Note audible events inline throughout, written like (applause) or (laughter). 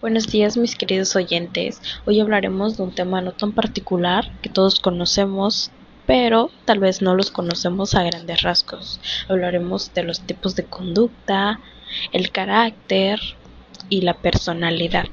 Buenos días mis queridos oyentes. Hoy hablaremos de un tema no tan particular que todos conocemos, pero tal vez no los conocemos a grandes rasgos. Hablaremos de los tipos de conducta, el carácter y la personalidad.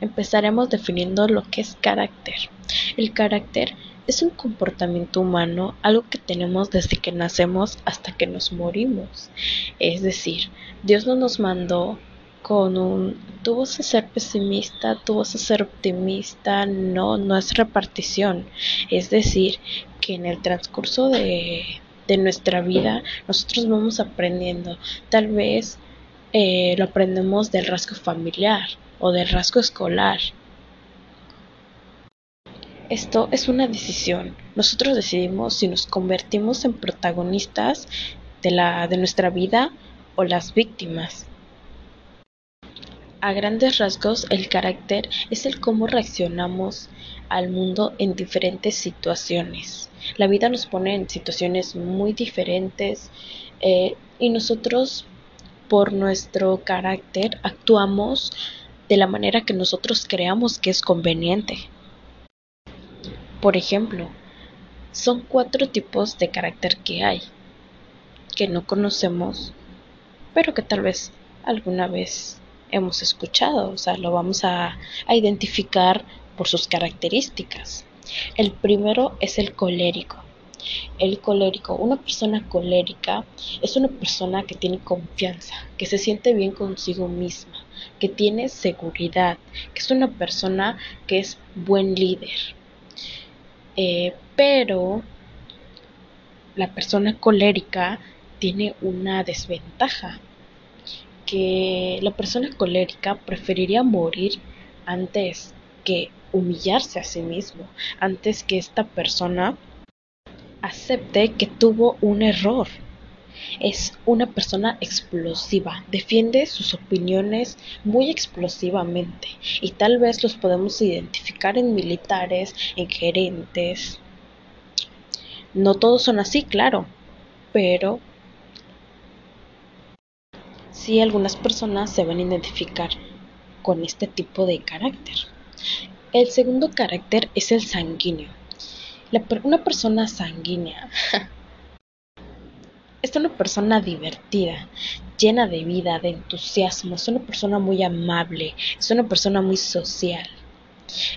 Empezaremos definiendo lo que es carácter. El carácter es un comportamiento humano, algo que tenemos desde que nacemos hasta que nos morimos. Es decir, Dios no nos mandó con un tú vas a ser pesimista, tú vas a ser optimista, no, no es repartición. Es decir, que en el transcurso de, de nuestra vida nosotros vamos aprendiendo. Tal vez eh, lo aprendemos del rasgo familiar o del rasgo escolar. Esto es una decisión. Nosotros decidimos si nos convertimos en protagonistas de, la, de nuestra vida o las víctimas. A grandes rasgos, el carácter es el cómo reaccionamos al mundo en diferentes situaciones. La vida nos pone en situaciones muy diferentes eh, y nosotros, por nuestro carácter, actuamos de la manera que nosotros creamos que es conveniente. Por ejemplo, son cuatro tipos de carácter que hay, que no conocemos, pero que tal vez alguna vez hemos escuchado, o sea, lo vamos a, identificar por sus características. El primero es el colérico. El colérico, una persona colérica es una persona que tiene confianza, que se siente bien consigo misma, que tiene seguridad, que es una persona que es buen líder. Eh, pero la persona colérica tiene una desventaja que la persona colérica preferiría morir antes que humillarse a sí mismo, antes que esta persona acepte que tuvo un error. Es una persona explosiva, defiende sus opiniones muy explosivamente y tal vez los podemos identificar en militares, en gerentes. No todos son así, claro, pero algunas personas se van a identificar con este tipo de carácter. El segundo carácter es el sanguíneo. una persona sanguínea (laughs) es una persona divertida, llena de vida, de entusiasmo, es una persona muy amable, es una persona muy social,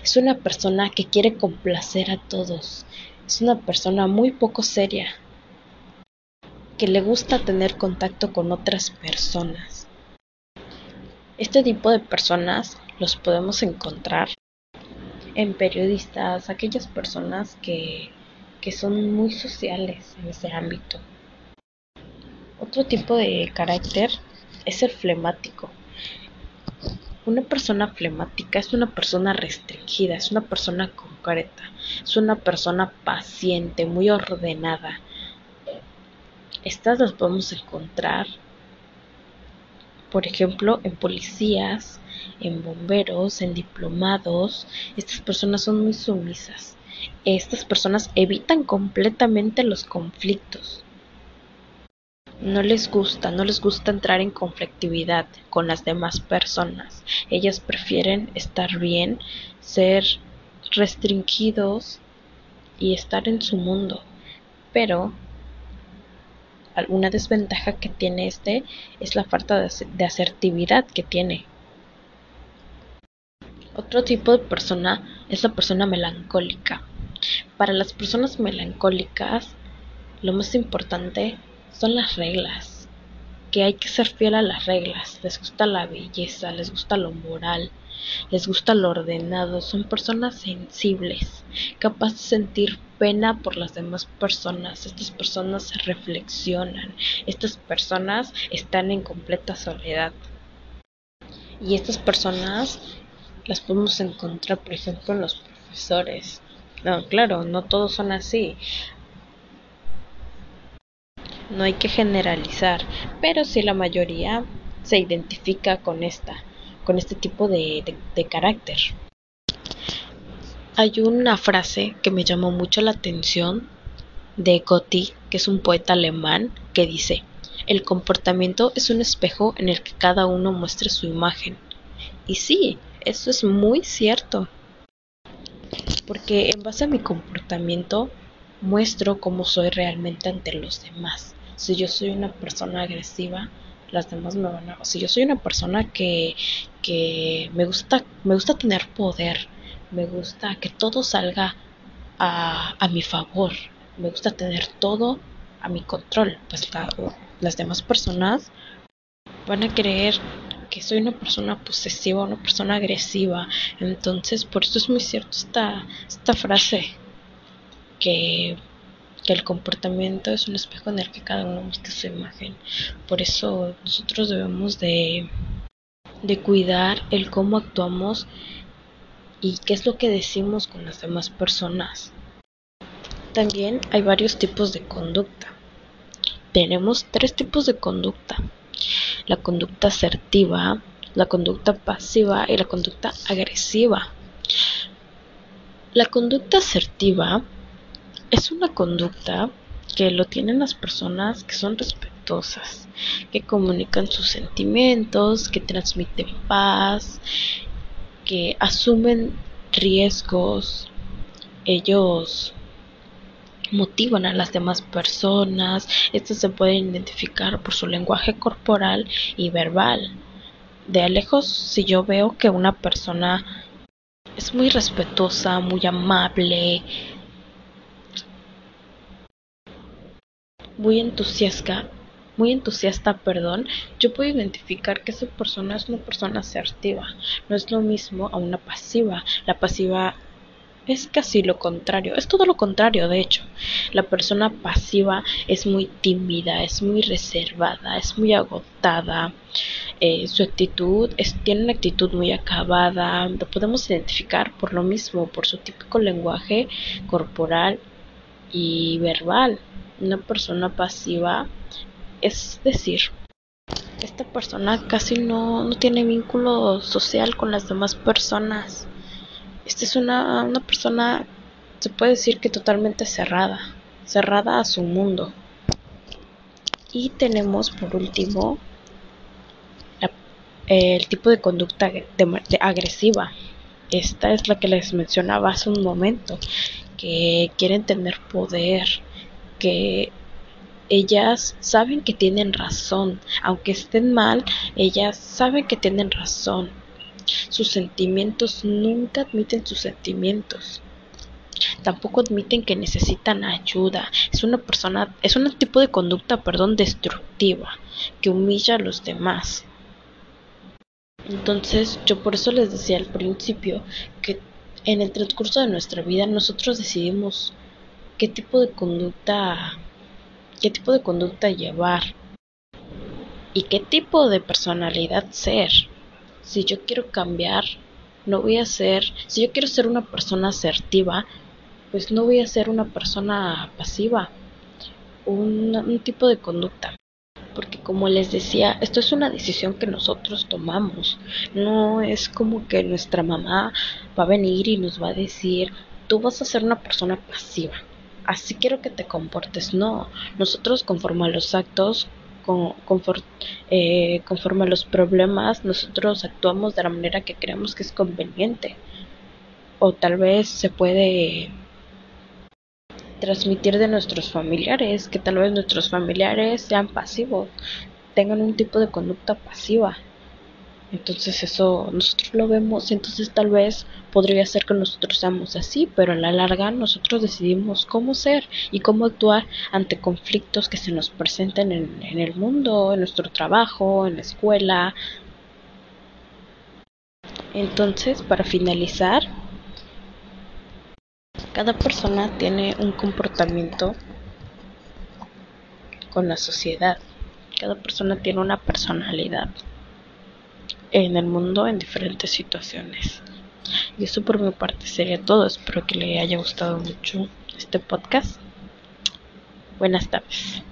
es una persona que quiere complacer a todos, es una persona muy poco seria, que le gusta tener contacto con otras personas. Este tipo de personas los podemos encontrar en periodistas, aquellas personas que, que son muy sociales en ese ámbito. Otro tipo de carácter es el flemático. Una persona flemática es una persona restringida, es una persona concreta, es una persona paciente, muy ordenada, estas las podemos encontrar, por ejemplo, en policías, en bomberos, en diplomados. Estas personas son muy sumisas. Estas personas evitan completamente los conflictos. No les gusta, no les gusta entrar en conflictividad con las demás personas. Ellas prefieren estar bien, ser restringidos y estar en su mundo. Pero alguna desventaja que tiene este es la falta de asertividad que tiene. Otro tipo de persona es la persona melancólica. Para las personas melancólicas, lo más importante son las reglas, que hay que ser fiel a las reglas. Les gusta la belleza, les gusta lo moral, les gusta lo ordenado, son personas sensibles, capaces de sentir pena por las demás personas. Estas personas reflexionan, estas personas están en completa soledad. Y estas personas las podemos encontrar, por ejemplo, en los profesores. No, claro, no todos son así. No hay que generalizar, pero sí la mayoría se identifica con esta con este tipo de, carácter. Hay una frase que me llamó mucho la atención de Goethe, que es un poeta alemán, que dice, el comportamiento es un espejo en el que cada uno muestra su imagen. Y sí, eso es muy cierto. Porque en base a mi comportamiento muestro cómo soy realmente ante los demás. Si yo soy una persona agresiva, las demás me van a... Si yo soy una persona que, que me, gusta, me gusta tener poder, me gusta que todo salga a, a mi favor, me gusta tener todo a mi control, pues las demás personas van a creer que soy una persona posesiva, una persona agresiva. Entonces, por eso es muy cierto esta, esta frase que que el comportamiento es un espejo en el que cada uno muestra su imagen. Por eso nosotros debemos de, de cuidar el cómo actuamos y qué es lo que decimos con las demás personas. También hay varios tipos de conducta. Tenemos tres tipos de conducta. La conducta asertiva, la conducta pasiva y la conducta agresiva. La conducta asertiva es una conducta que lo tienen las personas que son respetuosas, que comunican sus sentimientos, que transmiten paz, que asumen riesgos, ellos motivan a las demás personas, estos se pueden identificar por su lenguaje corporal y verbal. De lejos, si yo veo que una persona es muy respetuosa, muy amable, muy entusiasta, muy entusiasta, perdón, yo puedo identificar que esa persona es una persona asertiva. No es lo mismo a una pasiva. La pasiva es casi lo contrario, es todo lo contrario, de hecho. La persona pasiva es muy tímida, es muy reservada, es muy agotada. Eh, su actitud es, tiene una actitud muy acabada. Lo podemos identificar por lo mismo, por su típico lenguaje corporal y verbal una persona pasiva, es decir, esta persona casi no, no tiene vínculo social con las demás personas. Esta es una, una persona, se puede decir que totalmente cerrada, cerrada a su mundo. Y tenemos por último el tipo de conducta agresiva. Esta es la que les mencionaba hace un momento, que quieren tener poder, que ellas saben que tienen razón, aunque estén mal, ellas saben que tienen razón. Sus sentimientos nunca admiten sus sentimientos. Tampoco admiten que necesitan ayuda. Es una persona, es un tipo de conducta, perdón, destructiva, que humilla a los demás. Entonces, yo por eso les decía al principio que en el transcurso de nuestra vida nosotros decidimos qué tipo de conducta qué tipo de conducta llevar y qué tipo de personalidad ser. Si yo quiero cambiar, no voy a ser, si yo quiero ser una persona asertiva, pues no voy a ser una persona pasiva, un, un tipo de conducta. Porque como les decía, esto es una decisión que nosotros tomamos. No es como que nuestra mamá va a venir y nos va a decir, tú vas a ser una persona pasiva así quiero que te comportes. No, nosotros conforme a los actos, con, eh, conforme a los problemas, nosotros actuamos de la manera que creemos que es conveniente. O tal vez se puede transmitir de nuestros familiares, que tal vez nuestros familiares sean pasivos, tengan un tipo de conducta pasiva. Entonces eso nosotros lo vemos, entonces tal vez podría ser que nosotros seamos así, pero a la larga nosotros decidimos cómo ser y cómo actuar ante conflictos que se nos presenten en, en el mundo, en nuestro trabajo, en la escuela. Entonces, para finalizar, cada persona tiene un comportamiento con la sociedad. Cada persona tiene una personalidad en el mundo en diferentes situaciones. Y eso por mi parte sería todo. Espero que le haya gustado mucho este podcast. Buenas tardes.